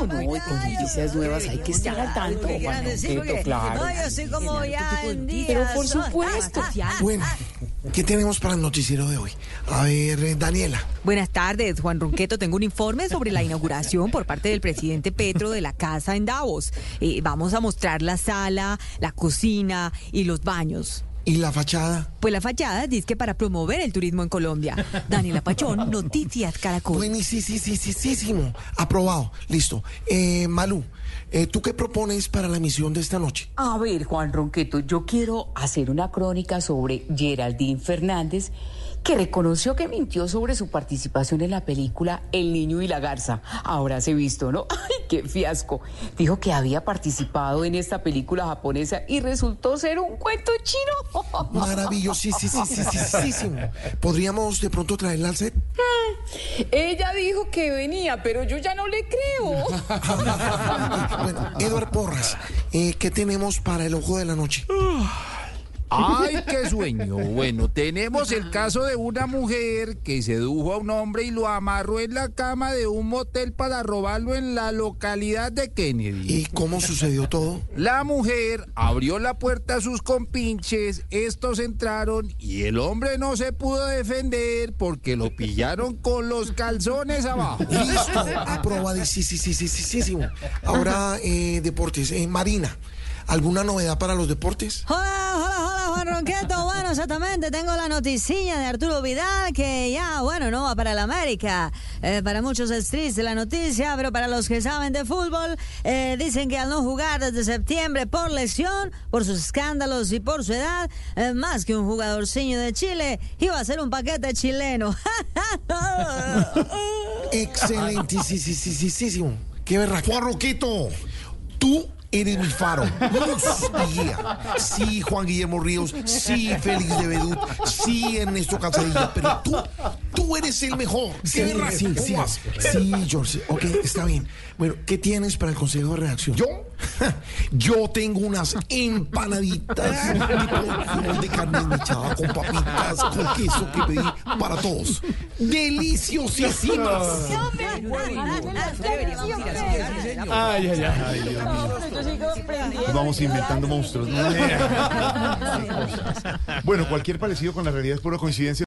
No, no, y con noticias nuevas hay que estar al tanto, Juan claro. No, yo soy como ya en días. Pero por supuesto. Bueno, ¿qué tenemos para el noticiero de hoy? A ver, eh, Daniela. Buenas tardes, Juan Ronqueto. Tengo un informe sobre la inauguración por parte del presidente Petro de la casa en Davos. Eh, vamos a mostrar la sala, la cocina y los baños. ¿Y la fachada? Pues la fachada dice que para promover el turismo en Colombia. Daniela Pachón, Noticias Caracol. Bueno, sí, sí, sí, sí, sí, sí, Aprobado. Listo. Eh, Malú, eh, ¿tú qué propones para la emisión de esta noche? A ver, Juan Ronqueto, yo quiero hacer una crónica sobre Geraldine Fernández que reconoció que mintió sobre su participación en la película El Niño y la Garza. Ahora se visto, ¿no? ¡Ay, qué fiasco! Dijo que había participado en esta película japonesa y resultó ser un cuento chino. Maravilloso, sí, sí, sí, sí. ¿Podríamos de pronto traerla al set? Ella dijo que venía, pero yo ya no le creo. bueno, Eduard Porras, eh, ¿qué tenemos para el ojo de la noche? ¡Ay, qué sueño! Bueno, tenemos el caso de una mujer que sedujo a un hombre y lo amarró en la cama de un motel para robarlo en la localidad de Kennedy. ¿Y cómo sucedió todo? La mujer abrió la puerta a sus compinches, estos entraron y el hombre no se pudo defender porque lo pillaron con los calzones abajo. Listo, aprobadísimo. Ahora, eh, deportes. Eh, Marina, ¿alguna novedad para los deportes? Hola, hola. Juan Ronqueto. Bueno, exactamente, tengo la noticia de Arturo Vidal que ya, bueno, no va para el América. Eh, para muchos es triste la noticia, pero para los que saben de fútbol, eh, dicen que al no jugar desde septiembre por lesión, por sus escándalos y por su edad, eh, más que un jugadorcillo de Chile, iba a ser un paquete chileno. Excelentísimo. Qué verdad. Juan Roquito, tú eres mi faro, guía. Sí, Juan Guillermo Ríos, sí, Félix de Bedut, sí, Ernesto Calzadilla, pero tú, tú eres el mejor. Sí, sí, sí, sí, George, ok, está bien. Bueno, ¿qué tienes para el consejo de reacción? ¿Yo? Yo tengo unas empanaditas de carne desmechada con papitas, con queso que pedí para todos. Deliciosísimas. Ay, ay, ay. Vamos inventando monstruos. bueno, cualquier parecido con la realidad es pura coincidencia.